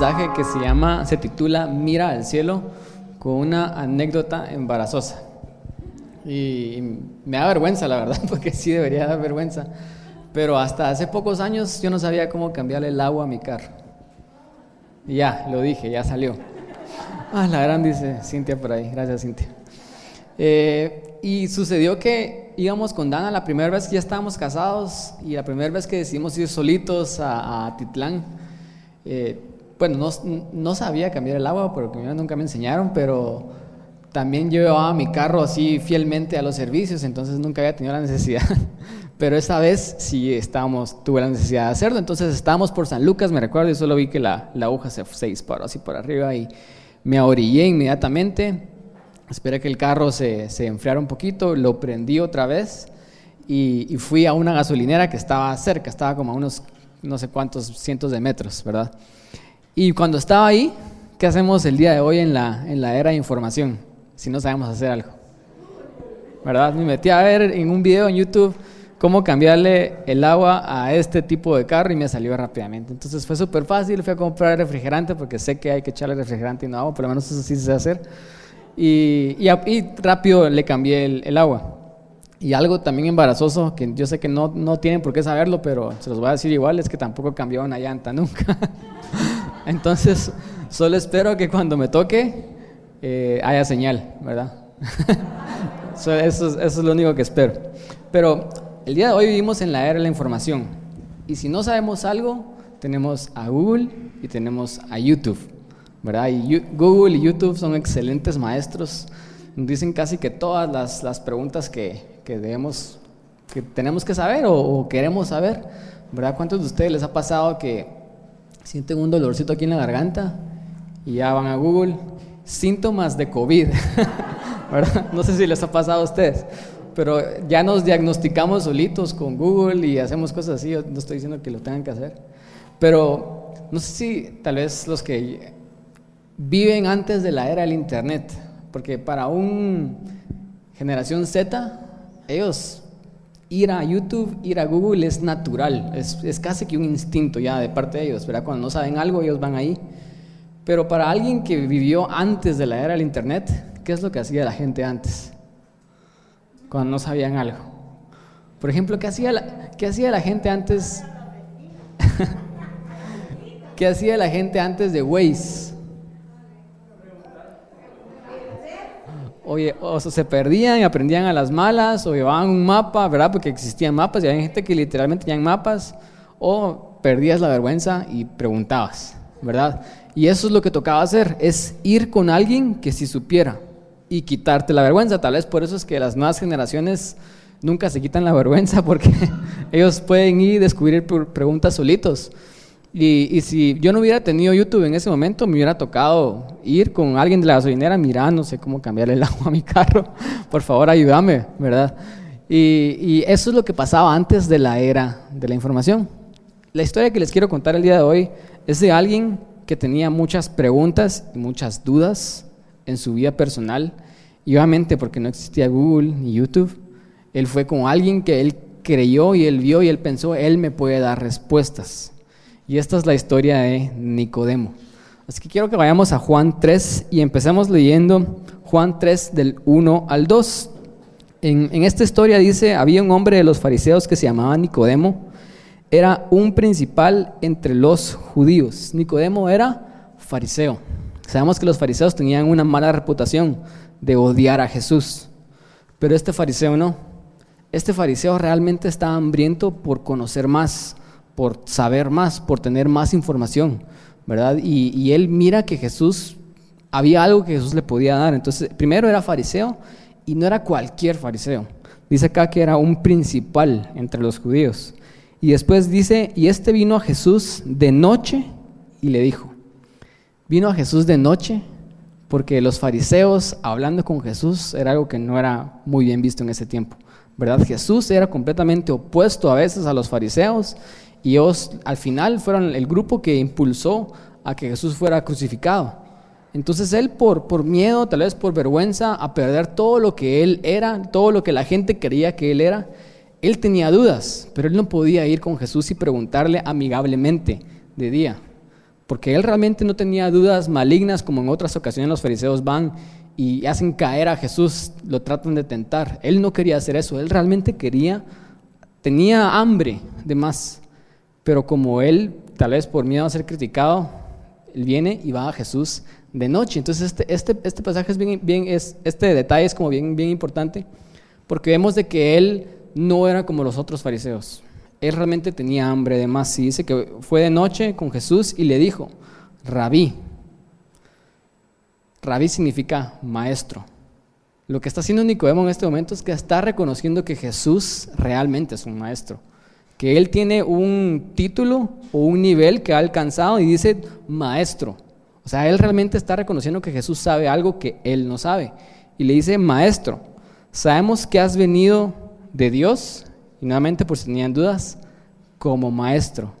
mensaje que se llama, se titula Mira al cielo con una anécdota embarazosa. Y me da vergüenza, la verdad, porque sí debería dar vergüenza. Pero hasta hace pocos años yo no sabía cómo cambiarle el agua a mi carro. Y ya, lo dije, ya salió. Ah, la gran dice Cintia por ahí. Gracias, Cintia. Eh, y sucedió que íbamos con Dana la primera vez que ya estábamos casados y la primera vez que decidimos ir solitos a, Titlán. Eh, bueno, no, no, sabía cambiar el agua porque nunca me enseñaron, pero también yo llevaba mi carro así fielmente a los servicios, entonces nunca había tenido la necesidad. Pero esta vez sí estábamos, tuve la necesidad de hacerlo, entonces estábamos por San Lucas, me recuerdo, y solo vi que la, la aguja se, se disparó así por arriba y me ahorillé inmediatamente Esperé que el carro se, se enfriara un poquito, lo prendí otra vez y, fui a una gasolinera que estaba cerca, estaba como a unos no sé cuántos cientos de metros, ¿verdad? Y cuando estaba ahí, ¿qué hacemos el día de hoy en la, en la era de información si no sabemos hacer algo? ¿Verdad? Me metí a ver en un video en YouTube cómo cambiarle el agua a este tipo de carro y me salió rápidamente. Entonces fue súper fácil, fui a comprar refrigerante porque sé que hay que echarle refrigerante y no agua, por lo menos eso sí se hacer y, y, rápido le cambié el, agua. Y algo también embarazoso, que yo sé que no, no tienen por qué saberlo, pero se los voy a decir igual, es que tampoco cambió una llanta nunca. Entonces, solo espero que cuando me toque eh, haya señal, ¿verdad? eso, eso, es lo único que espero. Pero el día de hoy vivimos en la era de la información. Y si no sabemos algo, tenemos a Google y tenemos a YouTube. ¿verdad? Y Google y YouTube son excelentes maestros. Nos dicen casi que todas las, las preguntas que, que, debemos, que tenemos que saber o, queremos saber, ¿verdad? ¿Cuántos de ustedes les ha pasado que sienten un dolorcito aquí en la garganta y ya van a Google? Síntomas de COVID, ¿verdad? No sé si les ha pasado a ustedes, pero ya nos diagnosticamos solitos con Google y hacemos cosas así. No estoy diciendo que lo tengan que hacer, pero no sé si tal vez los que viven antes de la era del Internet, porque para un generación Z, ellos ir a YouTube, ir a Google es natural, es, casi que un instinto ya de parte de ellos, ¿verdad? Cuando no saben algo, ellos van ahí. Pero para alguien que vivió antes de la era del Internet, ¿qué es lo que hacía la gente antes? Cuando no sabían algo. Por ejemplo, ¿qué hacía la, qué hacía la gente antes? ¿Qué hacía la gente antes de Waze? O, se perdían y aprendían a las malas, o llevaban un mapa, ¿verdad? Porque existían mapas y había gente que literalmente tenían mapas, o perdías la vergüenza y preguntabas, ¿verdad? Y eso es lo que tocaba hacer, es ir con alguien que sí supiera y quitarte la vergüenza. Tal vez por eso es que las nuevas generaciones nunca se quitan la vergüenza porque ellos pueden ir y descubrir preguntas solitos. Y, si yo no hubiera tenido YouTube en ese momento, me hubiera tocado ir con alguien de la gasolinera, mirar, no sé cómo cambiarle el agua a mi carro. Por favor, ayúdame, ¿verdad? Y, y, eso es lo que pasaba antes de la era de la información. La historia que les quiero contar el día de hoy es de alguien que tenía muchas preguntas y muchas dudas en su vida personal. Y obviamente porque no existía Google ni YouTube, él fue con alguien que él creyó y él vio y él pensó, él me puede dar respuestas. Y esta es la historia de Nicodemo. Así que quiero que vayamos a Juan 3 y empecemos leyendo Juan 3 del 1 al 2. En, en, esta historia dice, había un hombre de los fariseos que se llamaba Nicodemo, era un principal entre los judíos. Nicodemo era fariseo. Sabemos que los fariseos tenían una mala reputación de odiar a Jesús, pero este fariseo no. Este fariseo realmente estaba hambriento por conocer más, por saber más, por tener más información, ¿verdad? Y, él mira que Jesús, había algo que Jesús le podía dar. Entonces, primero era fariseo y no era cualquier fariseo. Dice acá que era un principal entre los judíos. Y después dice, y este vino a Jesús de noche y le dijo, vino a Jesús de noche porque los fariseos hablando con Jesús era algo que no era muy bien visto en ese tiempo. ¿Verdad? Jesús era completamente opuesto a veces a los fariseos y ellos al final fueron el grupo que impulsó a que Jesús fuera crucificado. Entonces él por, por miedo, tal vez por vergüenza, a perder todo lo que él era, todo lo que la gente quería que él era, él tenía dudas, pero él no podía ir con Jesús y preguntarle amigablemente de día, porque él realmente no tenía dudas malignas como en otras ocasiones los fariseos van y hacen caer a Jesús, lo tratan de tentar. Él no quería hacer eso, él realmente quería, tenía hambre de más, pero como él, tal vez por miedo a ser criticado, él viene y va a Jesús de noche. Entonces este, este, este pasaje es bien, bien, es, este detalle es como bien, bien importante, porque vemos de que él no era como los otros fariseos él realmente tenía hambre de más. Y dice que fue de noche con Jesús y le dijo, rabí. Rabí significa maestro. Lo que está haciendo Nicodemo en este momento es que está reconociendo que Jesús realmente es un maestro. Que él tiene un título o un nivel que ha alcanzado y dice maestro. O sea, él realmente está reconociendo que Jesús sabe algo que él no sabe. Y le dice, maestro, sabemos que has venido de Dios y nuevamente, por si tenían dudas, como maestro.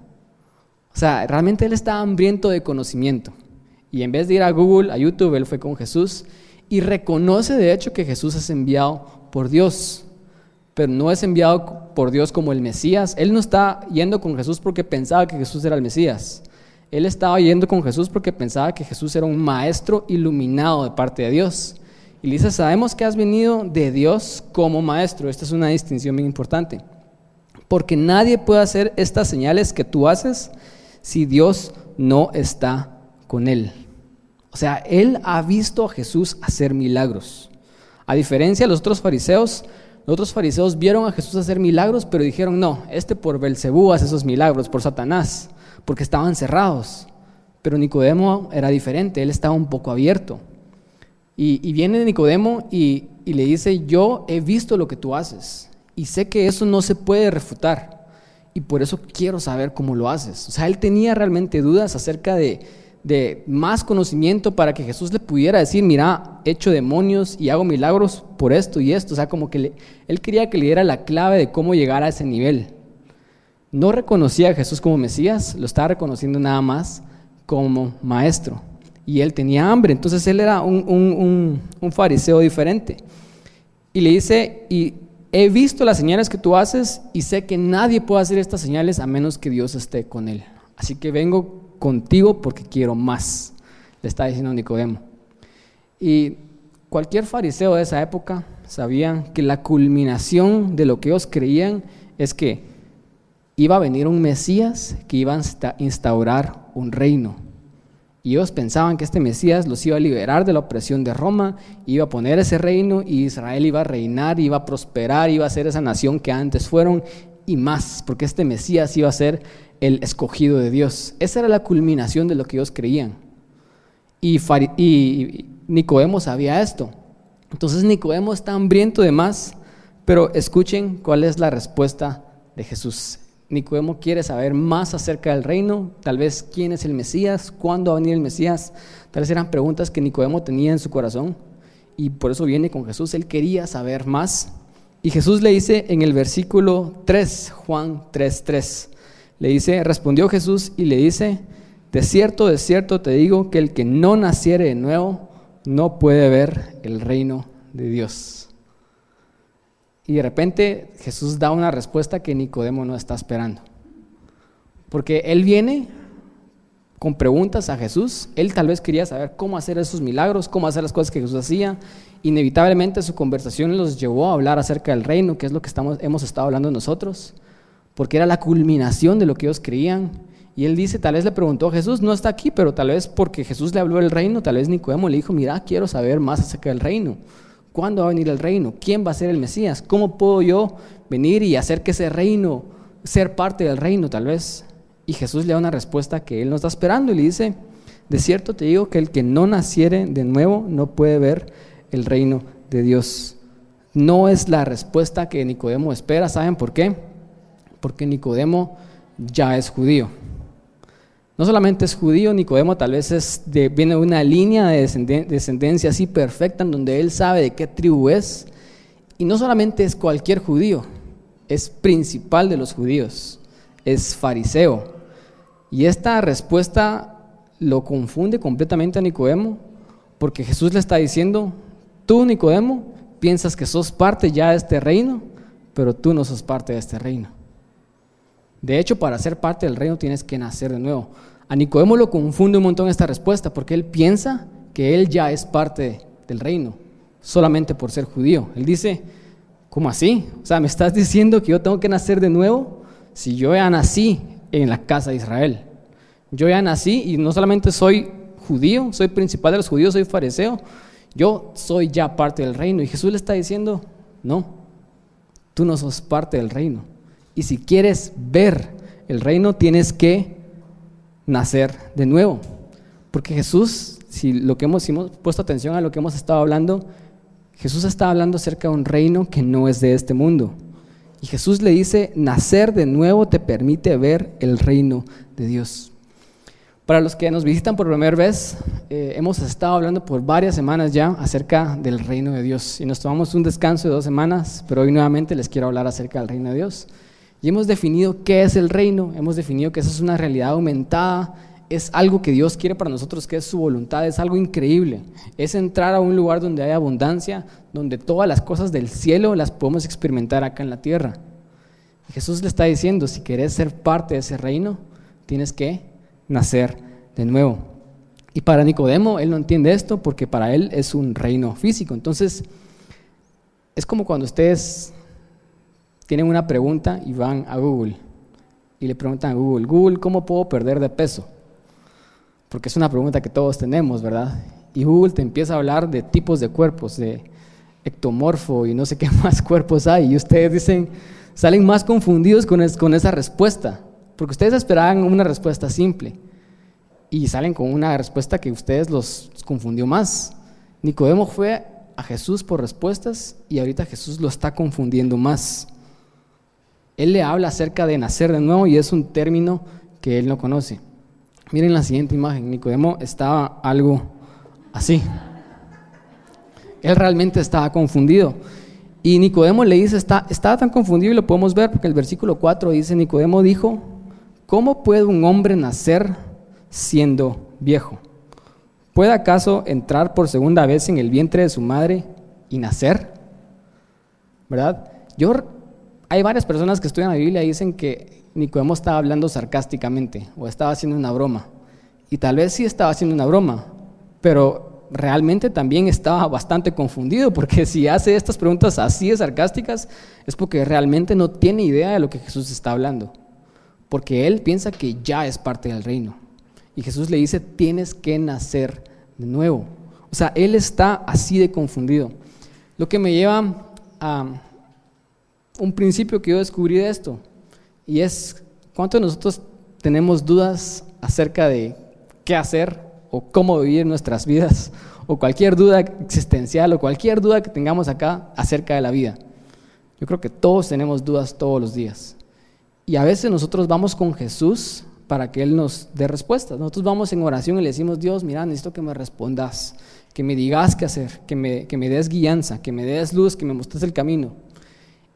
O sea, realmente él estaba hambriento de conocimiento. Y en vez de ir a Google, a YouTube, él fue con Jesús y reconoce de hecho que Jesús es enviado por Dios. Pero no es enviado por Dios como el Mesías. Él no está yendo con Jesús porque pensaba que Jesús era el Mesías. Él estaba yendo con Jesús porque pensaba que Jesús era un maestro iluminado de parte de Dios. Y le dice, sabemos que has venido de Dios como maestro. Esta es una distinción bien importante. Porque nadie puede hacer estas señales que tú haces si Dios no está con él. O sea, él ha visto a Jesús hacer milagros. A diferencia de los otros fariseos, otros fariseos vieron a Jesús hacer milagros, pero dijeron, no, este por Belcebú hace esos milagros, por Satanás, porque estaban cerrados. Pero Nicodemo era diferente, él estaba un poco abierto. Y, viene Nicodemo y, le dice, yo he visto lo que tú haces y sé que eso no se puede refutar y por eso quiero saber cómo lo haces. O sea, él tenía realmente dudas acerca de, más conocimiento para que Jesús le pudiera decir, mira, he hecho demonios y hago milagros por esto y esto. O sea, como que él quería que le diera la clave de cómo llegar a ese nivel. No reconocía a Jesús como Mesías, lo estaba reconociendo nada más como maestro y él tenía hambre. Entonces él era un, fariseo diferente. Y le dice, y he visto las señales que tú haces y sé que nadie puede hacer estas señales a menos que Dios esté con él. Así que vengo contigo porque quiero más, le está diciendo Nicodemo. Y cualquier fariseo de esa época sabía que la culminación de lo que ellos creían es que iba a venir un Mesías que iba a instaurar un reino y ellos pensaban que este Mesías los iba a liberar de la opresión de Roma, iba a poner ese reino y Israel iba a reinar, iba a prosperar, iba a ser esa nación que antes fueron y más, porque este Mesías iba a ser el escogido de Dios. Esa era la culminación de lo que ellos creían. Y, y Nicodemo sabía esto. Entonces Nicodemo está hambriento de más, pero escuchen cuál es la respuesta de Jesús. Nicodemo quiere saber más acerca del reino, tal vez quién es el Mesías, cuándo va a venir el Mesías. Tal vez eran preguntas que Nicodemo tenía en su corazón y por eso viene con Jesús. Él quería saber más. Y Jesús le dice en el versículo 3, Juan 3:3, 3, le dice, respondió Jesús y le dice, de cierto, de cierto te digo que el que no naciere de nuevo no puede ver el reino de Dios. Y de repente Jesús da una respuesta que Nicodemo no está esperando. Porque él viene con preguntas a Jesús. Él tal vez quería saber cómo hacer esos milagros, cómo hacer las cosas que Jesús hacía. Inevitablemente su conversación los llevó a hablar acerca del reino, que es lo que estamos, hemos estado hablando nosotros, porque era la culminación de lo que ellos creían. Y él dice, tal vez le preguntó a Jesús, no está aquí, pero tal vez porque Jesús le habló del reino, tal vez Nicodemo le dijo, mira, quiero saber más acerca del reino. ¿Cuándo va a venir el reino? ¿Quién va a ser el Mesías? ¿Cómo puedo yo venir y hacer que ese reino, ser parte del reino tal vez? Y Jesús le da una respuesta que él no está esperando y le dice, de cierto te digo que el que no naciere de nuevo no puede ver el reino de Dios. No es la respuesta que Nicodemo espera, ¿saben por qué? Porque Nicodemo ya es judío. No solamente es judío, Nicodemo tal vez es viene de una línea de descendencia así perfecta en donde él sabe de qué tribu es. Y no solamente es cualquier judío, es principal de los judíos, es fariseo. Y esta respuesta lo confunde completamente a Nicodemo, porque Jesús le está diciendo, tú Nicodemo, piensas que sos parte ya de este reino, pero tú no sos parte de este reino. De hecho, para ser parte del reino tienes que nacer de nuevo. A Nicodemo lo confunde un montón esta respuesta porque él piensa que él ya es parte del reino, solamente por ser judío. Él dice, ¿cómo así? O sea, ¿me estás diciendo que yo tengo que nacer de nuevo? Si yo ya nací en la casa de Israel. Yo ya nací y no solamente soy judío, soy principal de los judíos, soy fariseo, yo soy ya parte del reino. Y Jesús le está diciendo, no, tú no sos parte del reino. Y si quieres ver el reino, tienes que nacer de nuevo. Porque Jesús, si lo que hemos, hemos puesto atención a lo que hemos estado hablando, Jesús está hablando acerca de un reino que no es de este mundo. Y Jesús le dice, nacer de nuevo te permite ver el reino de Dios. Para los que nos visitan por primera vez, eh, hemos estado hablando por varias semanas ya acerca del reino de Dios y nos tomamos un descanso de dos semanas, pero hoy nuevamente les quiero hablar acerca del reino de Dios. Y hemos definido qué es el reino, hemos definido que eso es una realidad aumentada, es algo que Dios quiere para nosotros, que es su voluntad, es algo increíble. Es entrar a un lugar donde hay abundancia, donde todas las cosas del cielo las podemos experimentar acá en la tierra. Jesús le está diciendo, si querés ser parte de ese reino, tienes que nacer de nuevo. Y para Nicodemo, él no entiende esto porque para él es un reino físico. Entonces, es como cuando ustedes tienen una pregunta y van a Google y le preguntan a Google, Google, ¿cómo puedo perder de peso? Porque es una pregunta que todos tenemos, ¿verdad? Y Google te empieza a hablar de tipos de cuerpos, de ectomorfo y no sé qué más cuerpos hay. Y ustedes dicen, salen más confundidos con, esa respuesta. Porque ustedes esperaban una respuesta simple y salen con una respuesta que ustedes los confundió más. Nicodemo fue a Jesús por respuestas y ahorita Jesús lo está confundiendo más. Él le habla acerca de nacer de nuevo y es un término que él no conoce. Miren la siguiente imagen. Nicodemo estaba algo así. Él realmente estaba confundido. Y Nicodemo le dice, está, estaba tan confundido y lo podemos ver porque el versículo 4 dice, Nicodemo dijo, ¿Cómo puede un hombre nacer siendo viejo? ¿Puede acaso entrar por segunda vez en el vientre de su madre y nacer? ¿Verdad? Yo, hay varias personas que estudian la Biblia y dicen que Nicodemo estaba hablando sarcásticamente o estaba haciendo una broma. Y tal vez sí estaba haciendo una broma, pero realmente también estaba bastante confundido, porque si hace estas preguntas así de sarcásticas, es porque realmente no tiene idea de lo que Jesús está hablando porque él piensa que ya es parte del reino. Y Jesús le dice, tienes que nacer de nuevo. O sea, él está así de confundido. Lo que me lleva a un principio que yo descubrí de esto, y es, ¿cuántos de nosotros tenemos dudas acerca de qué hacer o cómo vivir nuestras vidas? O cualquier duda existencial o cualquier duda que tengamos acá acerca de la vida. Yo creo que todos tenemos dudas todos los días. Y a veces nosotros vamos con Jesús para que Él nos dé respuestas. Nosotros vamos en oración y le decimos, Dios, mira, necesito que me respondas, que me digas qué hacer, que me, que me des guianza, que me des luz, que me muestres el camino.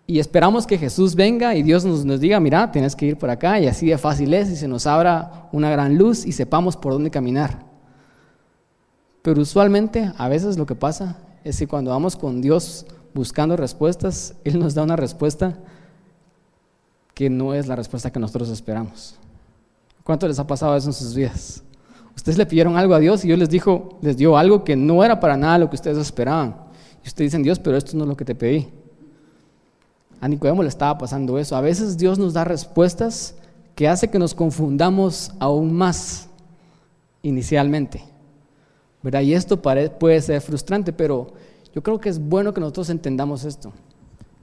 Y esperamos que Jesús venga y Dios nos, nos diga, mira, tienes que ir por acá y así de fácil es y se nos abra una gran luz y sepamos por dónde caminar. Pero usualmente, a veces lo que pasa es que cuando vamos con Dios buscando respuestas, Él nos da una respuesta que no es la respuesta que nosotros esperamos. ¿Cuánto les ha pasado eso en sus vidas? Ustedes le pidieron algo a Dios y Dios les dijo, les dio algo que no era para nada lo que ustedes esperaban. Y ustedes dicen, Dios, pero esto no es lo que te pedí. A Nicodemo le estaba pasando eso. A veces Dios nos da respuestas que hace que nos confundamos aún más inicialmente. ¿Verdad? Y esto puede ser frustrante, pero yo creo que es bueno que nosotros entendamos esto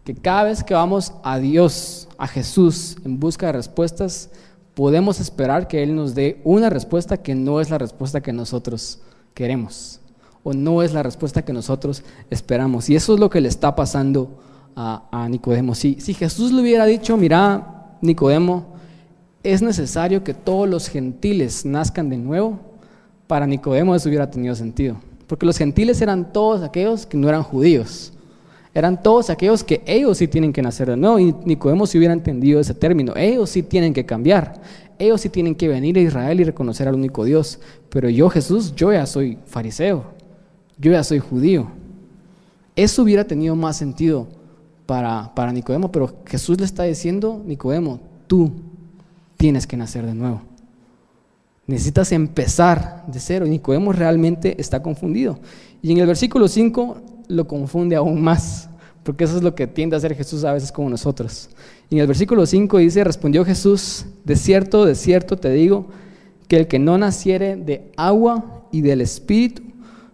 que cada vez que vamos a Dios, a Jesús, en busca de respuestas, podemos esperar que Él nos dé una respuesta que no es la respuesta que nosotros queremos o no es la respuesta que nosotros esperamos. Y eso es lo que le está pasando a, Nicodemo. Si, si Jesús le hubiera dicho, mira, Nicodemo, es necesario que todos los gentiles nazcan de nuevo, para Nicodemo eso hubiera tenido sentido. Porque los gentiles eran todos aquellos que no eran judíos eran todos aquellos que ellos sí tienen que nacer de nuevo. Y Nicodemo si hubiera entendido ese término. Ellos sí tienen que cambiar. Ellos sí tienen que venir a Israel y reconocer al único Dios. Pero yo, Jesús, yo ya soy fariseo. Yo ya soy judío. Eso hubiera tenido más sentido para, Nicodemo. Pero Jesús le está diciendo, Nicodemo, tú tienes que nacer de nuevo. Necesitas empezar de cero. Nicodemo realmente está confundido. Y en el versículo 5 lo confunde aún más, porque eso es lo que tiende a hacer Jesús a veces como nosotros. En el versículo 5 dice, respondió Jesús, de cierto, de cierto te digo, que el que no naciere de agua y del Espíritu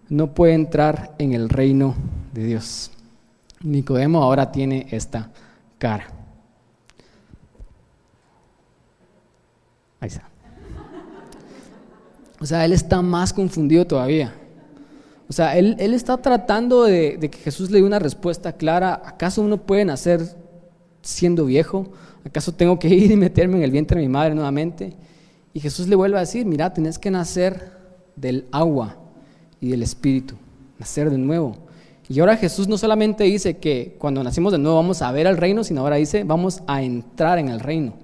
no puede entrar en el reino de Dios. Nicodemo ahora tiene esta cara. Ahí está. O sea, él está más confundido todavía. O sea, él, está tratando de, que Jesús le dé una respuesta clara. ¿Acaso uno puede nacer siendo viejo? ¿Acaso tengo que ir y meterme en el vientre de mi madre nuevamente? Y Jesús le vuelve a decir, mira, tenés que nacer del agua y del espíritu, nacer de nuevo. Y ahora Jesús no solamente dice que cuando nacimos de nuevo vamos a ver al reino, sino ahora dice, vamos a entrar en el reino.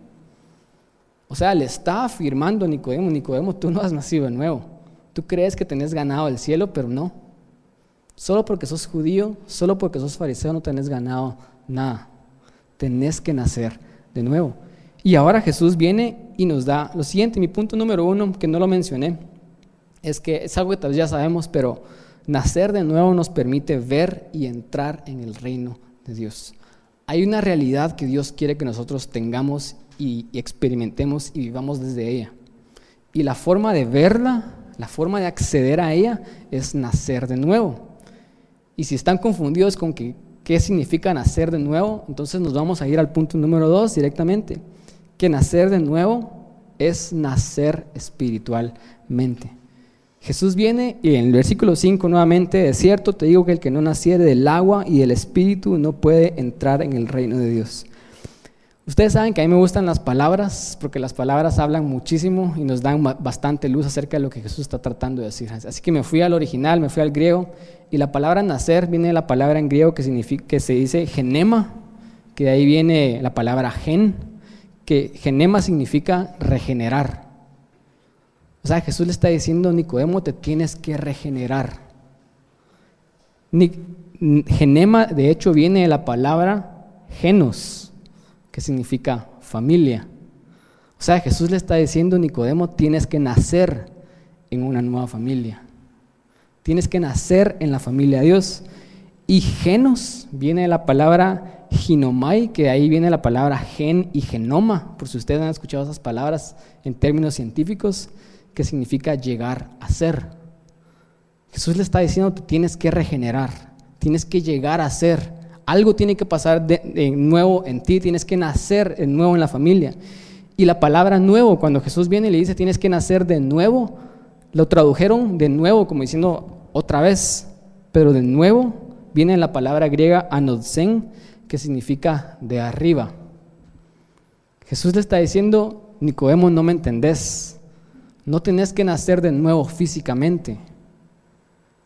O sea, le está afirmando Nicodemo, Nicodemo, tú no has nacido de nuevo. Tú crees que tenés ganado el cielo, pero no. Solo porque sos judío, solo porque sos fariseo no tenés ganado nada. Tenés que nacer de nuevo. Y ahora Jesús viene y nos da lo siguiente. Mi punto número uno, que no lo mencioné, es que es algo que tal vez ya sabemos, pero nacer de nuevo nos permite ver y entrar en el reino de Dios. Hay una realidad que Dios quiere que nosotros tengamos y, experimentemos y vivamos desde ella. Y la forma de verla, la forma de acceder a ella es nacer de nuevo. Y si están confundidos con qué significa nacer de nuevo, entonces nos vamos a ir al punto número dos directamente, que nacer de nuevo es nacer espiritualmente. Jesús viene y en el versículo 5 nuevamente, es cierto, te digo que el que no naciere del agua y del espíritu no puede entrar en el reino de Dios. Ustedes saben que a mí me gustan las palabras, porque las palabras hablan muchísimo y nos dan bastante luz acerca de lo que Jesús está tratando de decir. Así que me fui al original, me fui al griego, y la palabra nacer viene de la palabra en griego que, significa, que se dice genema, que de ahí viene la palabra gen, que genema significa regenerar. O sea, Jesús le está diciendo, Nicodemo, te tienes que regenerar. Genema, de hecho, viene de la palabra genos que significa familia. O sea, Jesús le está diciendo, Nicodemo, tienes que nacer en una nueva familia. Tienes que nacer en la familia de Dios. Y genos viene de la palabra ginomai, que ahí viene la palabra gen y genoma, por si ustedes han escuchado esas palabras en términos científicos, que significa llegar a ser. Jesús le está diciendo, tú tienes que regenerar, tienes que llegar a ser. Algo tiene que pasar de, nuevo en ti, tienes que nacer de nuevo en la familia. Y la palabra nuevo, cuando Jesús viene y le dice tienes que nacer de nuevo, lo tradujeron de nuevo como diciendo otra vez, pero de nuevo viene la palabra griega anodsen, que significa de arriba. Jesús le está diciendo, Nicodemo, no me entendés. No tenés que nacer de nuevo físicamente.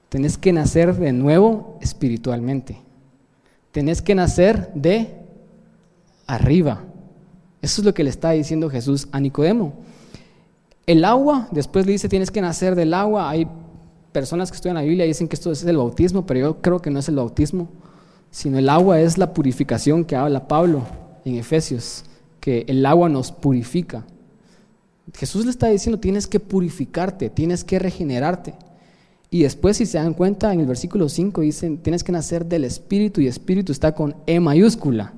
Tenés que nacer de nuevo espiritualmente. Tenés que nacer de arriba. Eso es lo que le está diciendo Jesús a Nicodemo. El agua, después le dice, tienes que nacer del agua. Hay personas que estudian la Biblia y dicen que esto es el bautismo, pero yo creo que no es el bautismo, sino el agua es la purificación que habla Pablo en Efesios, que el agua nos purifica. Jesús le está diciendo, tienes que purificarte, tienes que regenerarte. Y después, si se dan cuenta, en el versículo 5 dicen, tienes que nacer del Espíritu y Espíritu está con E mayúscula.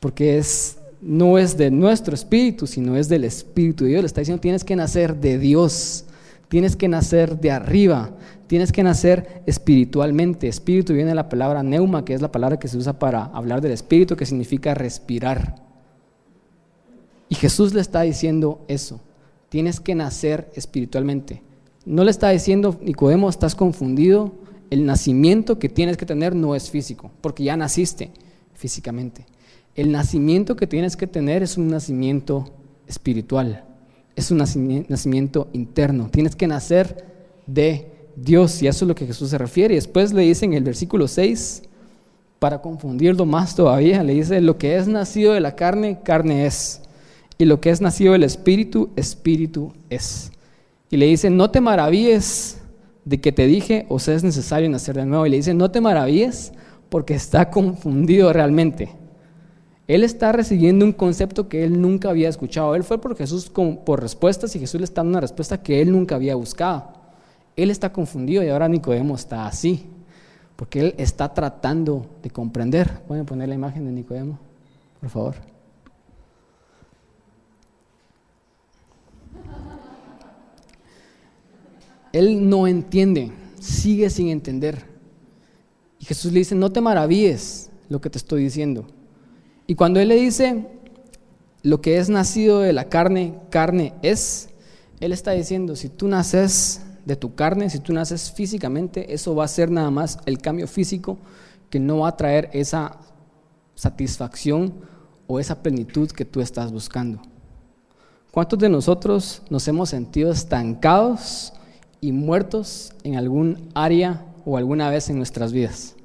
Porque es, no es de nuestro Espíritu, sino es del Espíritu de Dios. Le está diciendo, tienes que nacer de Dios, tienes que nacer de arriba, tienes que nacer espiritualmente. Espíritu viene de la palabra neuma, que es la palabra que se usa para hablar del Espíritu, que significa respirar. Y Jesús le está diciendo eso, tienes que nacer espiritualmente. No le está diciendo, Nicodemo, estás confundido, el nacimiento que tienes que tener no es físico, porque ya naciste físicamente. El nacimiento que tienes que tener es un nacimiento espiritual, es un nacimiento interno. Tienes que nacer de Dios, y eso es lo que Jesús se refiere. Y después le dice en el versículo 6, para confundirlo más todavía, le dice, lo que es nacido de la carne, carne es, y lo que es nacido del espíritu, espíritu es. Y le dice, no te maravilles de que te dije, o sea, es necesario nacer de nuevo. Y le dice, no te maravilles porque está confundido realmente. Él está recibiendo un concepto que él nunca había escuchado. Él fue por Jesús por respuestas y Jesús le está dando una respuesta que él nunca había buscado. Él está confundido y ahora Nicodemo está así, porque él está tratando de comprender. ¿Pueden poner la imagen de Nicodemo, por favor? Él no entiende, sigue sin entender. Y Jesús le dice, no te maravilles lo que te estoy diciendo. Y cuando Él le dice, lo que es nacido de la carne, carne es, Él está diciendo, si tú naces de tu carne, si tú naces físicamente, eso va a ser nada más el cambio físico que no va a traer esa satisfacción o esa plenitud que tú estás buscando. ¿Cuántos de nosotros nos hemos sentido estancados y muertos en algún área o alguna vez en nuestras vidas?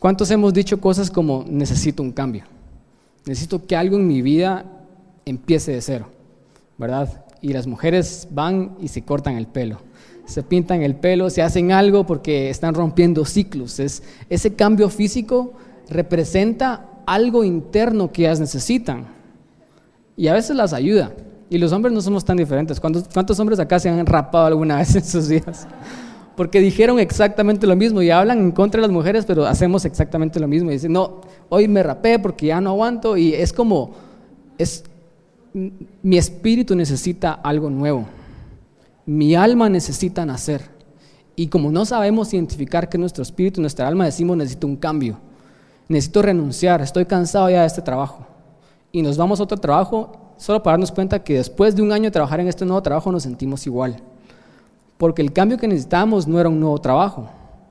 ¿Cuántos hemos dicho cosas como necesito un cambio? Necesito que algo en mi vida empiece de cero, ¿verdad? Y las mujeres van y se cortan el pelo, se pintan el pelo, se hacen algo porque están rompiendo ciclos. Es, ese cambio físico representa algo interno que ellas necesitan y a veces las ayuda. Y los hombres no somos tan diferentes. ¿Cuántos, cuántos hombres acá se han rapado alguna vez en sus días? porque dijeron exactamente lo mismo y hablan en contra de las mujeres, pero hacemos exactamente lo mismo. Y dicen, no, hoy me rapé porque ya no aguanto y es como, es, mi espíritu necesita algo nuevo, mi alma necesita nacer. Y como no sabemos identificar que nuestro espíritu, nuestra alma, decimos necesito un cambio, necesito renunciar, estoy cansado ya de este trabajo. Y nos vamos a otro trabajo solo para darnos cuenta que después de un año de trabajar en este nuevo trabajo nos sentimos igual. Porque el cambio que necesitamos no era un nuevo trabajo,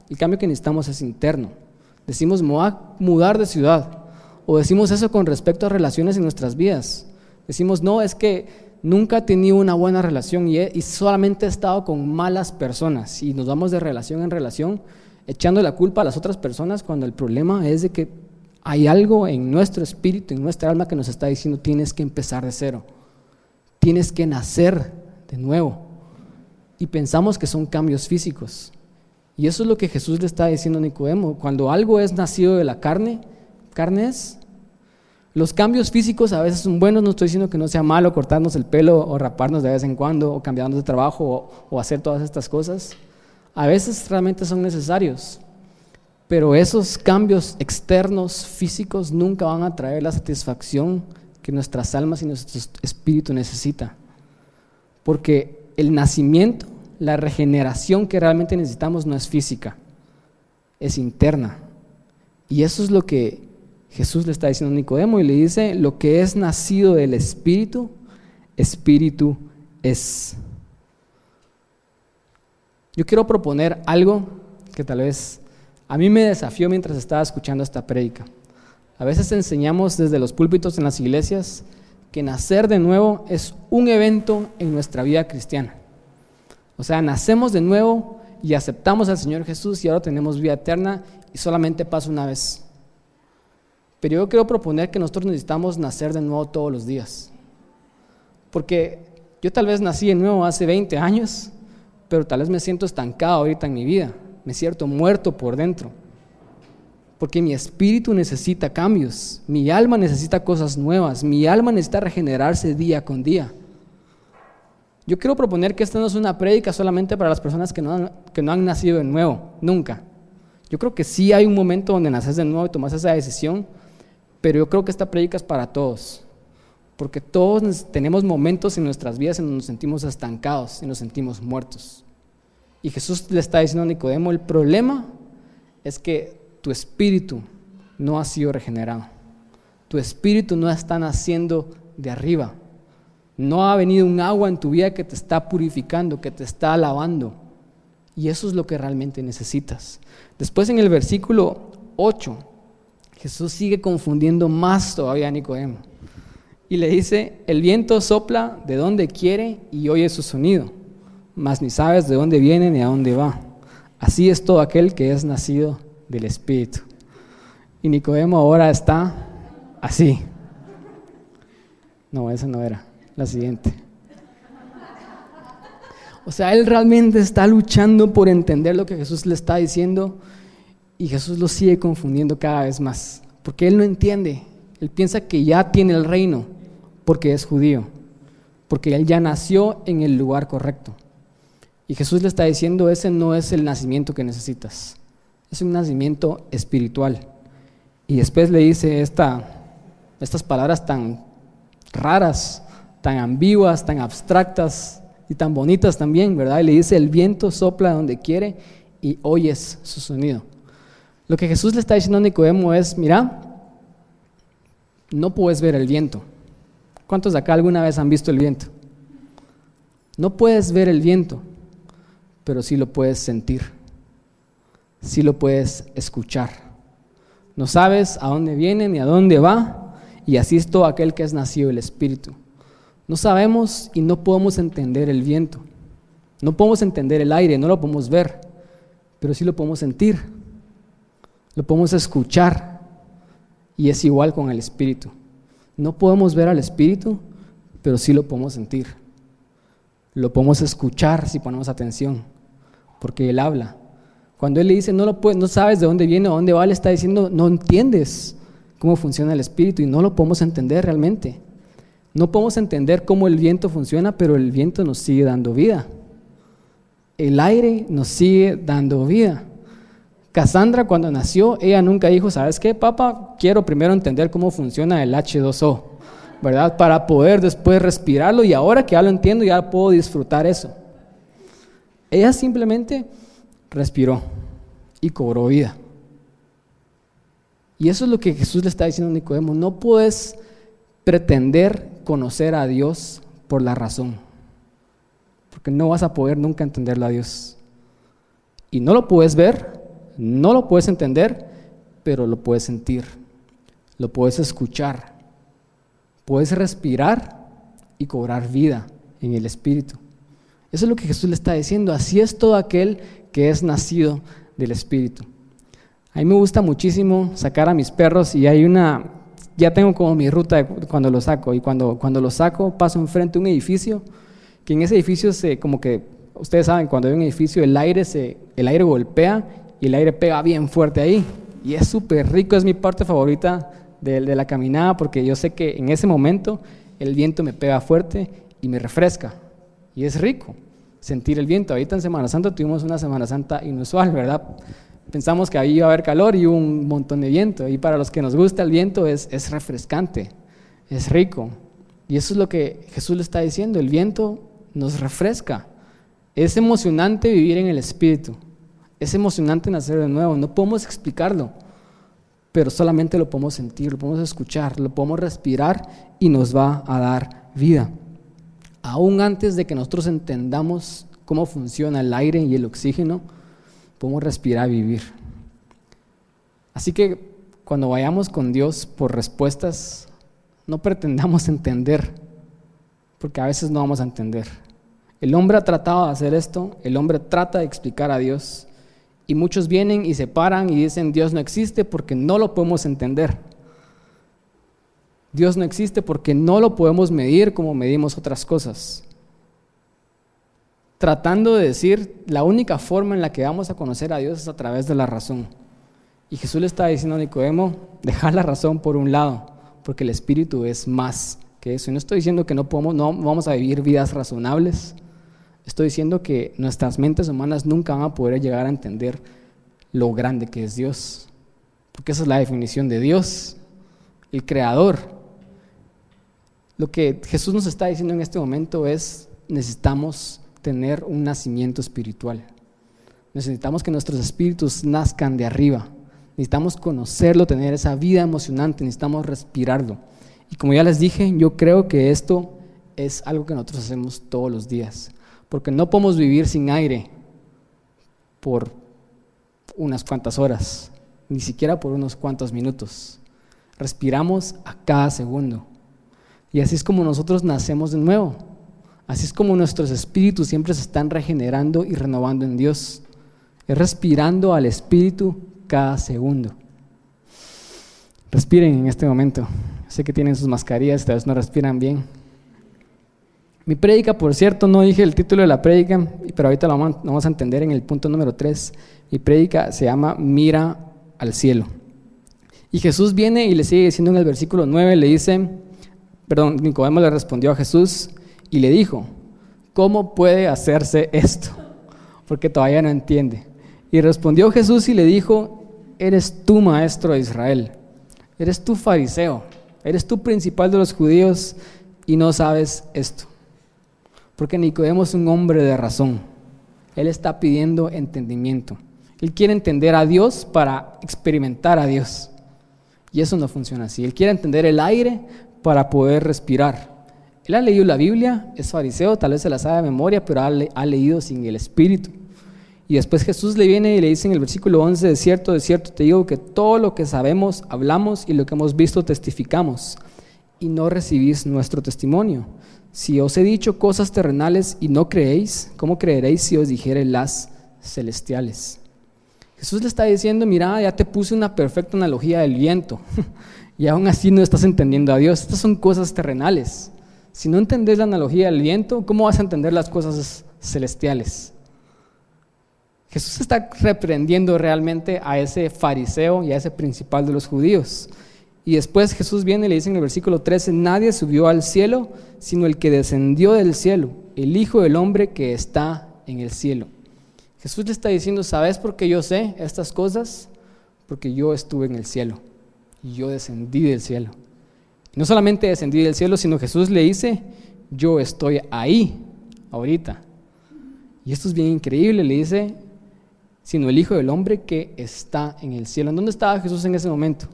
el cambio que necesitamos es interno. Decimos mudar de ciudad, o decimos eso con respecto a relaciones en nuestras vidas. Decimos, no, es que nunca he tenido una buena relación y, y solamente he estado con malas personas y nos vamos de relación en relación echando la culpa a las otras personas cuando el problema es de que hay algo en nuestro espíritu, en nuestra alma que nos está diciendo tienes que empezar de cero, tienes que nacer de nuevo y pensamos que son cambios físicos. Y eso es lo que Jesús le está diciendo a Nicodemo. Cuando algo es nacido de la carne, carne es. Los cambios físicos a veces son buenos, no estoy diciendo que no sea malo cortarnos el pelo o raparnos de vez en cuando o cambiarnos de trabajo o, o hacer todas estas cosas. A veces realmente son necesarios. Pero esos cambios externos, físicos, nunca van a traer la satisfacción que nuestras almas y nuestro espíritu necesita. Porque el nacimiento, la regeneración que realmente necesitamos no es física, es interna. Y eso es lo que Jesús le está diciendo a Nicodemo y le dice, lo que es nacido del Espíritu, Espíritu es. Yo quiero proponer algo que tal vez a mí me desafió mientras estaba escuchando esta prédica. A veces enseñamos desde los púlpitos en las iglesias que nacer de nuevo es un evento en nuestra vida cristiana. O sea, nacemos de nuevo y aceptamos al Señor Jesús y ahora tenemos vida eterna y solamente pasa una vez. Pero yo quiero proponer que nosotros necesitamos nacer de nuevo todos los días. Porque yo tal vez nací de nuevo hace 20 años, pero tal vez me siento estancado ahorita en mi vida. Me siento muerto por dentro porque mi espíritu necesita cambios, mi alma necesita cosas nuevas, mi alma necesita regenerarse día con día. Yo quiero proponer que esta no es una prédica solamente para las personas que no han, que no han nacido de nuevo, nunca. Yo creo que sí hay un momento donde naces de nuevo y tomas esa decisión, pero yo creo que esta prédica es para todos, porque todos tenemos momentos en nuestras vidas en donde nos sentimos estancados y nos sentimos muertos. Y Jesús le está diciendo a Nicodemo, el problema es que tu espíritu no ha sido regenerado. Tu espíritu no está naciendo de arriba. No ha venido un agua en tu vida que te está purificando, que te está lavando. Y eso es lo que realmente necesitas. Después en el versículo 8, Jesús sigue confundiendo más todavía a Nicodemo. Y le dice, el viento sopla de donde quiere y oye su sonido, mas ni sabes de dónde viene ni a dónde va. Así es todo aquel que es nacido del Espíritu. Y Nicodemo ahora está así. No, esa no era. La siguiente. O sea, él realmente está luchando por entender lo que Jesús le está diciendo y Jesús lo sigue confundiendo cada vez más. Porque él no entiende Él piensa que ya tiene el reino porque es judío, porque él ya nació en el lugar correcto. Y Jesús le está diciendo, ese no es el nacimiento que necesitas, es un nacimiento espiritual. Y después le dice estas palabras tan raras, tan ambiguas, tan abstractas y tan bonitas también, ¿verdad? Y le dice, el viento sopla donde quiere y oyes su sonido. Lo que Jesús le está diciendo a Nicodemo es, mira, no puedes ver el viento. ¿Cuántos de acá alguna vez han visto el viento? No puedes ver el viento, pero sí lo puedes sentir, sí lo puedes escuchar. No sabes a dónde viene ni a dónde va, y así es todo aquel que es nacido el Espíritu. No sabemos y no podemos entender el viento, no podemos entender el aire, no lo podemos ver, pero sí lo podemos sentir, lo podemos escuchar, y es igual con el Espíritu. No podemos ver al Espíritu, pero sí lo podemos sentir. Lo podemos escuchar si ponemos atención, porque Él habla. Cuando Él le dice, no, lo puedes, no sabes de dónde viene o dónde va, le está diciendo, no entiendes cómo funciona el Espíritu y no lo podemos entender realmente. No podemos entender cómo el viento funciona, pero el viento nos sigue dando vida. El aire nos sigue dando vida. Cassandra cuando nació, ella nunca dijo, ¿sabes qué, papá? Quiero primero entender cómo funciona el H2O, ¿verdad? Para poder después respirarlo y ahora que ya lo entiendo, ya puedo disfrutar eso. Ella simplemente respiró y cobró vida. Y eso es lo que Jesús le está diciendo a Nicodemo. No puedes pretender conocer a Dios por la razón, porque no vas a poder nunca entenderlo a Dios. Y no lo puedes ver no lo puedes entender, pero lo puedes sentir, lo puedes escuchar, puedes respirar y cobrar vida en el Espíritu. Eso es lo que Jesús le está diciendo. Así es todo aquel que es nacido del Espíritu. A mí me gusta muchísimo sacar a mis perros y hay una, ya tengo como mi ruta cuando los saco y cuando, cuando los saco paso enfrente de un edificio, que en ese edificio se, como que, ustedes saben, cuando hay un edificio el aire, se, el aire golpea y el aire pega bien fuerte ahí. Y es súper rico, es mi parte favorita de, la caminada porque yo sé que en ese momento el viento me pega fuerte y me refresca. Y es rico sentir el viento. Ahorita en Semana Santa tuvimos una Semana Santa inusual, ¿verdad? Pensamos que ahí iba a haber calor y hubo un montón de viento. Y para los que nos gusta el viento es, es refrescante, es rico. Y eso es lo que Jesús le está diciendo, el viento nos refresca. Es emocionante vivir en el Espíritu. Es emocionante nacer de nuevo, no podemos explicarlo, pero solamente lo podemos sentir, lo podemos escuchar, lo podemos respirar y nos va a dar vida. Aún antes de que nosotros entendamos cómo funciona el aire y el oxígeno, podemos respirar y vivir. Así que cuando vayamos con Dios por respuestas, no pretendamos entender, porque a veces no vamos a entender. El hombre ha tratado de hacer esto, el hombre trata de explicar a Dios, y muchos vienen y se paran y dicen, Dios no existe porque no lo podemos entender. Dios no existe porque no lo podemos medir como medimos otras cosas. Tratando de decir, la única forma en la que vamos a conocer a Dios es a través de la razón. Y Jesús le está diciendo a Nicodemo, dejar la razón por un lado, porque el Espíritu es más que eso. Y no estoy diciendo que no, podemos, no vamos a vivir vidas razonables, Estoy diciendo que nuestras mentes humanas nunca van a poder llegar a entender lo grande que es Dios. Porque esa es la definición de Dios, el creador. Lo que Jesús nos está diciendo en este momento es, necesitamos tener un nacimiento espiritual. Necesitamos que nuestros espíritus nazcan de arriba. Necesitamos conocerlo, tener esa vida emocionante, necesitamos respirarlo. Y como ya les dije, yo creo que esto es algo que nosotros hacemos todos los días porque no podemos vivir sin aire por unas cuantas horas, ni siquiera por unos cuantos minutos. Respiramos a cada segundo. Y así es como nosotros nacemos de nuevo. Así es como nuestros espíritus siempre se están regenerando y renovando en Dios. Es respirando al espíritu cada segundo. Respiren en este momento. Sé que tienen sus mascarillas, tal vez no respiran bien. Mi prédica, por cierto, no dije el título de la prédica, pero ahorita lo vamos a entender en el punto número 3. Mi prédica se llama Mira al cielo. Y Jesús viene y le sigue diciendo en el versículo 9, le dice, perdón, Nicodemo le respondió a Jesús y le dijo, ¿cómo puede hacerse esto? Porque todavía no entiende. Y respondió Jesús y le dijo, eres tú maestro de Israel, eres tú fariseo, eres tú principal de los judíos y no sabes esto. Porque Nicodemo es un hombre de razón. Él está pidiendo entendimiento. Él quiere entender a Dios para experimentar a Dios. Y eso no funciona así. Él quiere entender el aire para poder respirar. Él ha leído la Biblia, es fariseo, tal vez se la sabe de memoria, pero ha, leído sin el Espíritu. Y después Jesús le viene y le dice en el versículo 11, de cierto, de cierto te digo que todo lo que sabemos hablamos y lo que hemos visto testificamos, y no recibís nuestro testimonio. Si os he dicho cosas terrenales y no creéis, ¿cómo creeréis si os dijere las celestiales? Jesús le está diciendo, mira, ya te puse una perfecta analogía del viento y aún así no estás entendiendo a Dios. Estas son cosas terrenales. Si no entendés la analogía del viento, ¿cómo vas a entender las cosas celestiales? Jesús está reprendiendo realmente a ese fariseo y a ese principal de los judíos. Y después Jesús viene y le dice en el versículo 13, nadie subió al cielo, sino el que descendió del cielo, el Hijo del Hombre que está en el cielo. Jesús le está diciendo, ¿sabes por qué yo sé estas cosas? Porque yo estuve en el cielo y yo descendí del cielo. no solamente descendí del cielo, sino Jesús le dice, yo estoy ahí, ahorita. Y esto es bien increíble, le dice, sino el Hijo del Hombre que está en el cielo. ¿En dónde estaba Jesús en ese momento?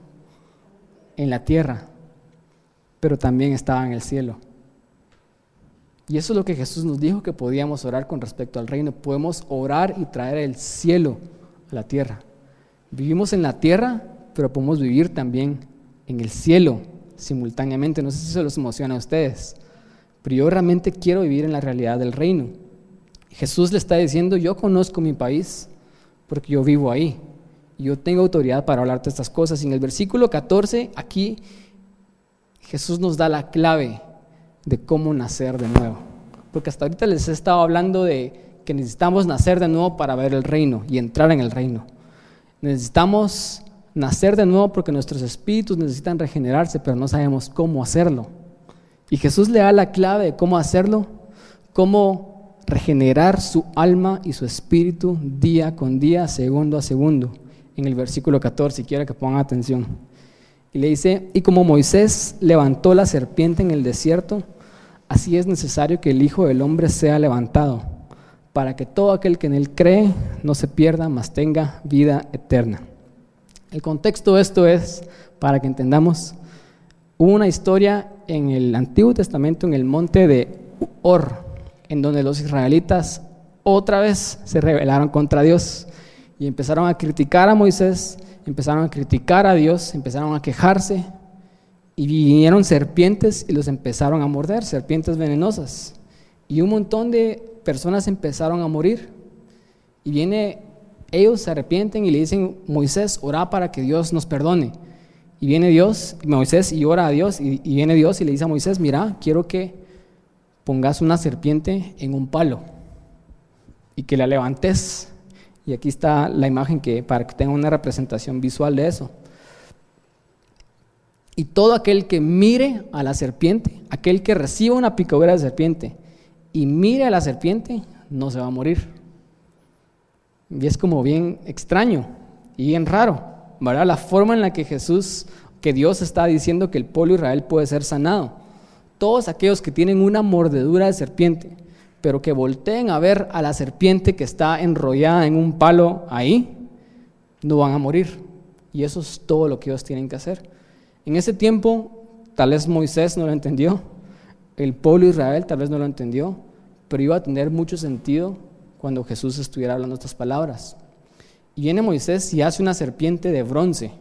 En la tierra, pero también estaba en el cielo. Y eso es lo que Jesús nos dijo que podíamos orar con respecto al reino. Podemos orar y traer el cielo a la tierra. Vivimos en la tierra, pero podemos vivir también en el cielo simultáneamente. No sé si se los emociona a ustedes, pero yo realmente quiero vivir en la realidad del reino. Jesús le está diciendo, yo conozco mi país porque yo vivo ahí. Yo tengo autoridad para hablarte estas cosas. Y en el versículo 14, aquí Jesús nos da la clave de cómo nacer de nuevo. Porque hasta ahorita les he estado hablando de que necesitamos nacer de nuevo para ver el reino y entrar en el reino. Necesitamos nacer de nuevo porque nuestros espíritus necesitan regenerarse, pero no sabemos cómo hacerlo. Y Jesús le da la clave de cómo hacerlo, cómo regenerar su alma y su espíritu día con día, segundo a segundo, en el versículo 14, si quiere que pongan atención. Y le dice, y como Moisés levantó la serpiente en el desierto, así es necesario que el Hijo del Hombre sea levantado, para que todo aquel que en él cree no se pierda, mas tenga vida eterna. El contexto de esto es, para que entendamos, una historia en el Antiguo Testamento en el monte de Or, en donde los israelitas otra vez se rebelaron contra Dios y empezaron a criticar a Moisés empezaron a criticar a Dios, empezaron a quejarse y vinieron serpientes y los empezaron a morder, serpientes venenosas. Y un montón de personas empezaron a morir. Y viene, ellos se arrepienten y le dicen, Moisés, ora para que Dios nos perdone. Y viene Dios, Moisés, y ora a Dios, y, viene Dios y le dice a Moisés, mira, quiero que pongas una serpiente en un palo y que la levantes y aquí está la imagen que, para que tenga una representación visual de eso. Y todo aquel que mire a la serpiente, aquel que reciba una picadura de serpiente y mire a la serpiente, no se va a morir. Y es como bien extraño y bien raro, ¿verdad? La forma en la que Jesús, que Dios está diciendo que el pueblo Israel puede ser sanado. Todos aquellos que tienen una mordedura de serpiente, pero que volteen a ver a la serpiente que está enrollada en un palo ahí, no van a morir. Y eso es todo lo que ellos tienen que hacer. En ese tiempo, tal vez Moisés no lo entendió, el pueblo Israel tal vez no lo entendió, pero iba a tener mucho sentido cuando Jesús estuviera hablando estas palabras. Y viene Moisés y hace una serpiente de bronce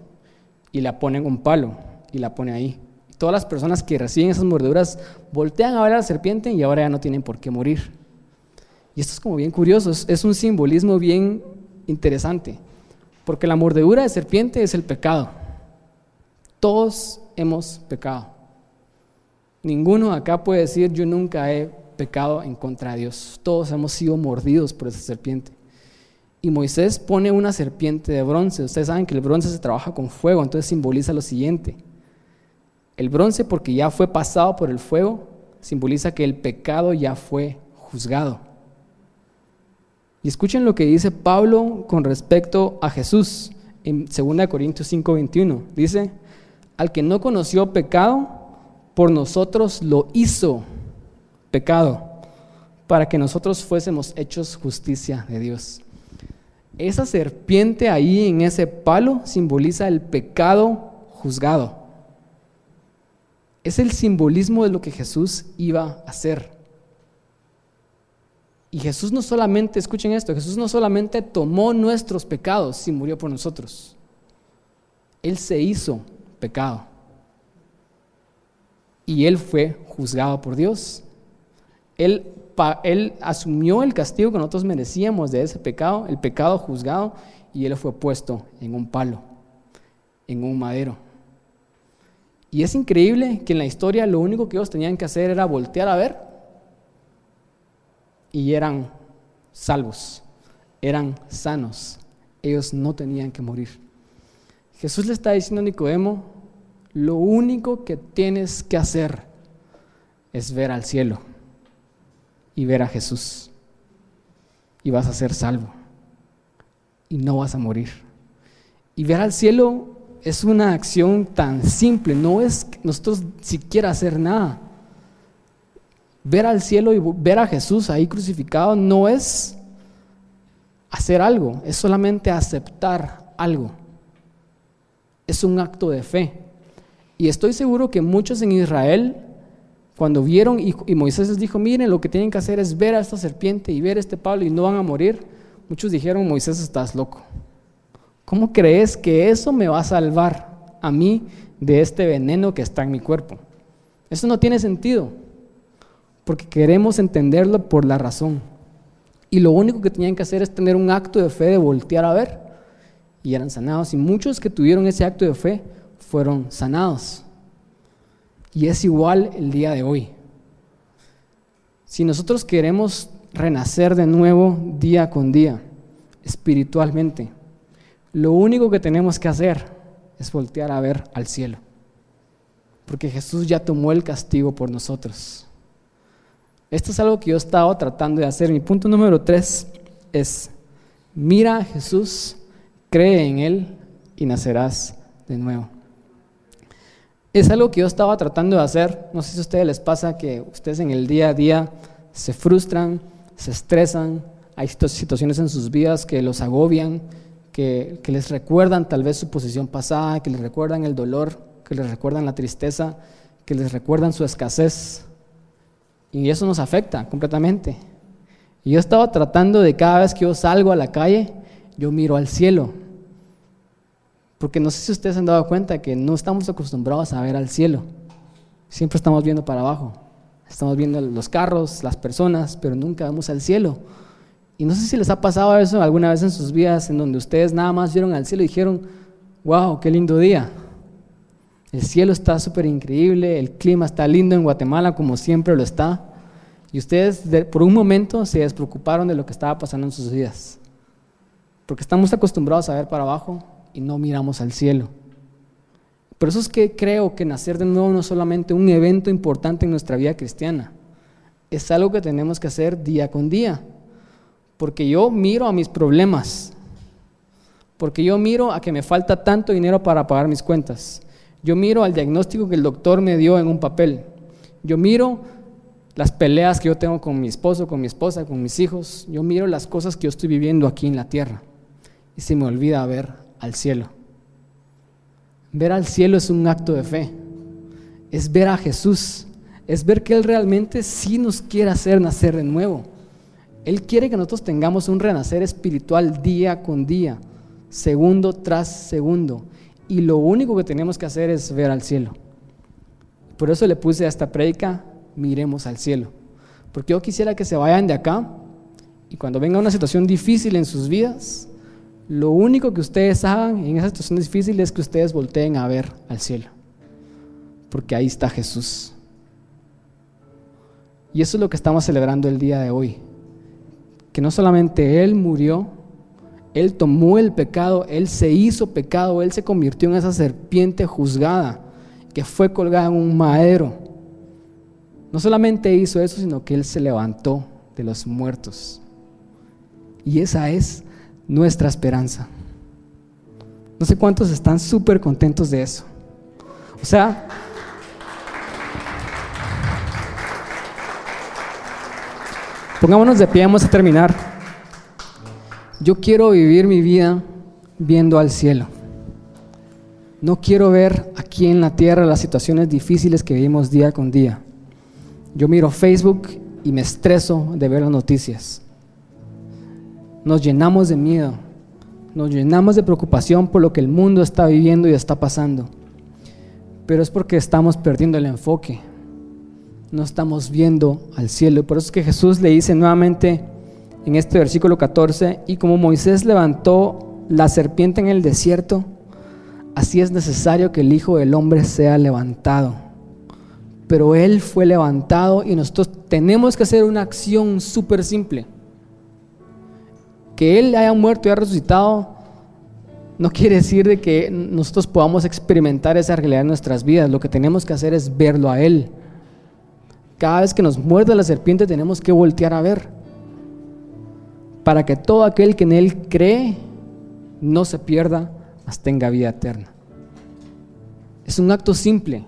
y la pone en un palo y la pone ahí todas las personas que reciben esas mordeduras voltean a ver a la serpiente y ahora ya no tienen por qué morir. Y esto es como bien curioso, es, un simbolismo bien interesante, porque la mordedura de serpiente es el pecado. Todos hemos pecado. Ninguno acá puede decir yo nunca he pecado en contra de Dios. Todos hemos sido mordidos por esa serpiente. Y Moisés pone una serpiente de bronce. Ustedes saben que el bronce se trabaja con fuego, entonces simboliza lo siguiente. El bronce, porque ya fue pasado por el fuego, simboliza que el pecado ya fue juzgado. Y escuchen lo que dice Pablo con respecto a Jesús en 2 Corintios 5:21. Dice, al que no conoció pecado, por nosotros lo hizo pecado, para que nosotros fuésemos hechos justicia de Dios. Esa serpiente ahí en ese palo simboliza el pecado juzgado. Es el simbolismo de lo que Jesús iba a hacer. Y Jesús no solamente, escuchen esto, Jesús no solamente tomó nuestros pecados y murió por nosotros. Él se hizo pecado. Y Él fue juzgado por Dios. Él, asumió el castigo que nosotros merecíamos de ese pecado, el pecado juzgado, y Él fue puesto en un palo, en un madero. Y es increíble que en la historia lo único que ellos tenían que hacer era voltear a ver y eran salvos, eran sanos. Ellos no tenían que morir. Jesús le está diciendo a Nicodemo, lo único que tienes que hacer es ver al cielo y ver a Jesús. Y vas a ser salvo. Y no vas a morir. Y ver al cielo es una acción tan simple, no es nosotros siquiera hacer nada. Ver al cielo y ver a Jesús ahí crucificado no es hacer algo, es solamente aceptar algo. Es un acto de fe. Y estoy seguro que muchos en Israel, cuando vieron y, Moisés les dijo, miren, lo que tienen que hacer es ver a esta serpiente y ver a este Pablo y no van a morir, muchos dijeron, Moisés, estás loco. ¿Cómo crees que eso me va a salvar a mí de este veneno que está en mi cuerpo? Eso no tiene sentido, porque queremos entenderlo por la razón. Y lo único que tenían que hacer es tener un acto de fe de voltear a ver y eran sanados. Y muchos que tuvieron ese acto de fe fueron sanados. Y es igual el día de hoy. Si nosotros queremos renacer de nuevo día con día, espiritualmente, lo único que tenemos que hacer es voltear a ver al cielo. Porque Jesús ya tomó el castigo por nosotros. Esto es algo que yo he estado tratando de hacer. Mi punto número tres es, mira a Jesús, cree en Él y nacerás de nuevo. Es algo que yo estaba tratando de hacer. No sé si a ustedes les pasa que ustedes en el día a día se frustran, se estresan, hay situaciones en sus vidas que los agobian, que, les recuerdan tal vez su posición pasada, que les recuerdan el dolor, que les recuerdan la tristeza, que les recuerdan su escasez. Y eso nos afecta completamente. Y yo estaba tratando de cada vez que yo salgo a la calle, yo miro al cielo. Porque no sé si ustedes han dado cuenta que no estamos acostumbrados a ver al cielo. Siempre estamos viendo para abajo. Estamos viendo los carros, las personas, pero nunca vemos al cielo. Y no sé si les ha pasado eso alguna vez en sus vidas, en donde ustedes nada más vieron al cielo y dijeron, wow, qué lindo día. El cielo está súper increíble, el clima está lindo en Guatemala como siempre lo está. Y ustedes por un momento se despreocuparon de lo que estaba pasando en sus vidas. Porque estamos acostumbrados a ver para abajo y no miramos al cielo. Por eso es que creo que nacer de nuevo no es solamente un evento importante en nuestra vida cristiana. Es algo que tenemos que hacer día con día. Porque yo miro a mis problemas. Porque yo miro a que me falta tanto dinero para pagar mis cuentas. Yo miro al diagnóstico que el doctor me dio en un papel. Yo miro las peleas que yo tengo con mi esposo, con mi esposa, con mis hijos. Yo miro las cosas que yo estoy viviendo aquí en la tierra. Y se me olvida ver al cielo. Ver al cielo es un acto de fe. Es ver a Jesús. Es ver que Él realmente sí nos quiere hacer nacer de nuevo. Él quiere que nosotros tengamos un renacer espiritual día con día, segundo tras segundo. Y lo único que tenemos que hacer es ver al cielo. Por eso le puse a esta predica, miremos al cielo. Porque yo quisiera que se vayan de acá y cuando venga una situación difícil en sus vidas, lo único que ustedes hagan en esa situación difícil es que ustedes volteen a ver al cielo. Porque ahí está Jesús. Y eso es lo que estamos celebrando el día de hoy que no solamente Él murió Él tomó el pecado, Él se hizo pecado, Él se convirtió en esa serpiente juzgada que fue colgada en un madero. No solamente hizo eso, sino que Él se levantó de los muertos. Y esa es nuestra esperanza. No sé cuántos están súper contentos de eso. O sea, pongámonos de pie, vamos a terminar. Yo quiero vivir mi vida viendo al cielo. No quiero ver aquí en la tierra las situaciones difíciles que vivimos día con día. Yo miro Facebook y me estreso de ver las noticias. Nos llenamos de miedo, nos llenamos de preocupación por lo que el mundo está viviendo y está pasando. Pero es porque estamos perdiendo el enfoque. No estamos viendo al cielo. Por eso es que Jesús le dice nuevamente en este versículo 14, y como Moisés levantó la serpiente en el desierto, así es necesario que el Hijo del Hombre sea levantado. Pero Él fue levantado y nosotros tenemos que hacer una acción súper simple. Que Él haya muerto y haya resucitado no quiere decir de que nosotros podamos experimentar esa realidad en nuestras vidas. Lo que tenemos que hacer es verlo a Él. Cada vez que nos muerde la serpiente tenemos que voltear a ver. Para que todo aquel que en Él cree no se pierda, mas tenga vida eterna. Es un acto simple,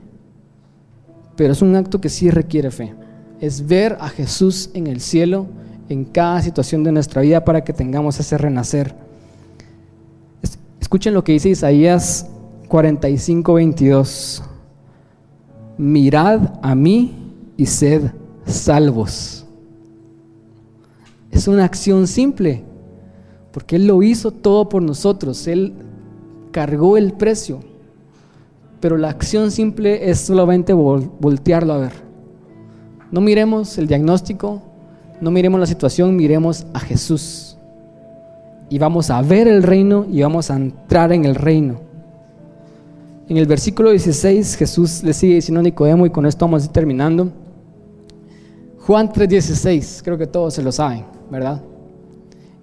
pero es un acto que sí requiere fe. Es ver a Jesús en el cielo en cada situación de nuestra vida para que tengamos ese renacer. Escuchen lo que dice Isaías 45, 22. Mirad a mí y sed salvos. Es una acción simple, porque Él lo hizo todo por nosotros, Él cargó el precio, pero la acción simple es solamente voltearlo a ver. No miremos el diagnóstico, no miremos la situación, miremos a Jesús. Y vamos a ver el reino y vamos a entrar en el reino. En el versículo 16 Jesús le sigue diciendo a Nicodemo y con esto vamos terminando. Juan 3:16, creo que todos se lo saben, ¿verdad?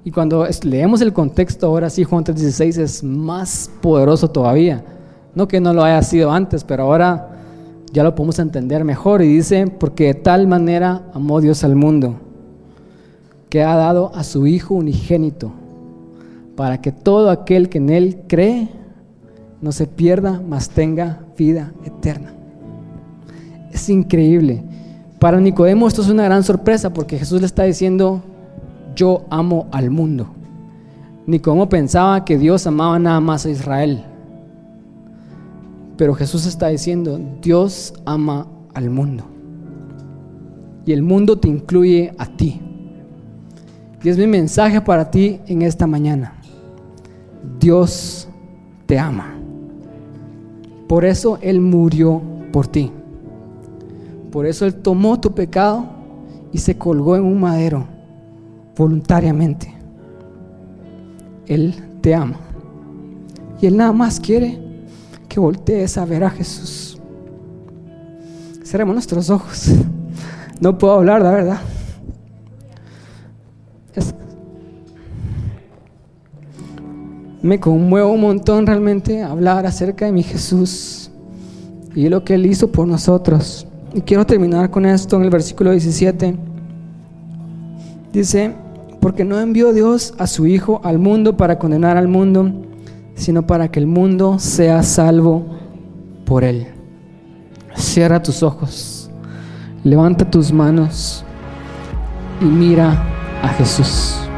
Y cuando leemos el contexto ahora sí, Juan 3:16 es más poderoso todavía. No que no lo haya sido antes, pero ahora ya lo podemos entender mejor. Y dice, porque de tal manera amó Dios al mundo, que ha dado a su Hijo unigénito, para que todo aquel que en Él cree no se pierda, mas tenga vida eterna. Es increíble. Para Nicodemo esto es una gran sorpresa porque Jesús le está diciendo, yo amo al mundo. Nicodemo pensaba que Dios amaba nada más a Israel. Pero Jesús está diciendo, Dios ama al mundo. Y el mundo te incluye a ti. Y es mi mensaje para ti en esta mañana. Dios te ama. Por eso Él murió por ti. Por eso Él tomó tu pecado y se colgó en un madero voluntariamente. Él te ama. Y Él nada más quiere que voltees a ver a Jesús. Cerremos nuestros ojos. No puedo hablar, la verdad. Me conmuevo un montón realmente hablar acerca de mi Jesús y lo que Él hizo por nosotros. Y quiero terminar con esto en el versículo 17. Dice, porque no envió Dios a su Hijo al mundo para condenar al mundo, sino para que el mundo sea salvo por Él. Cierra tus ojos, levanta tus manos y mira a Jesús.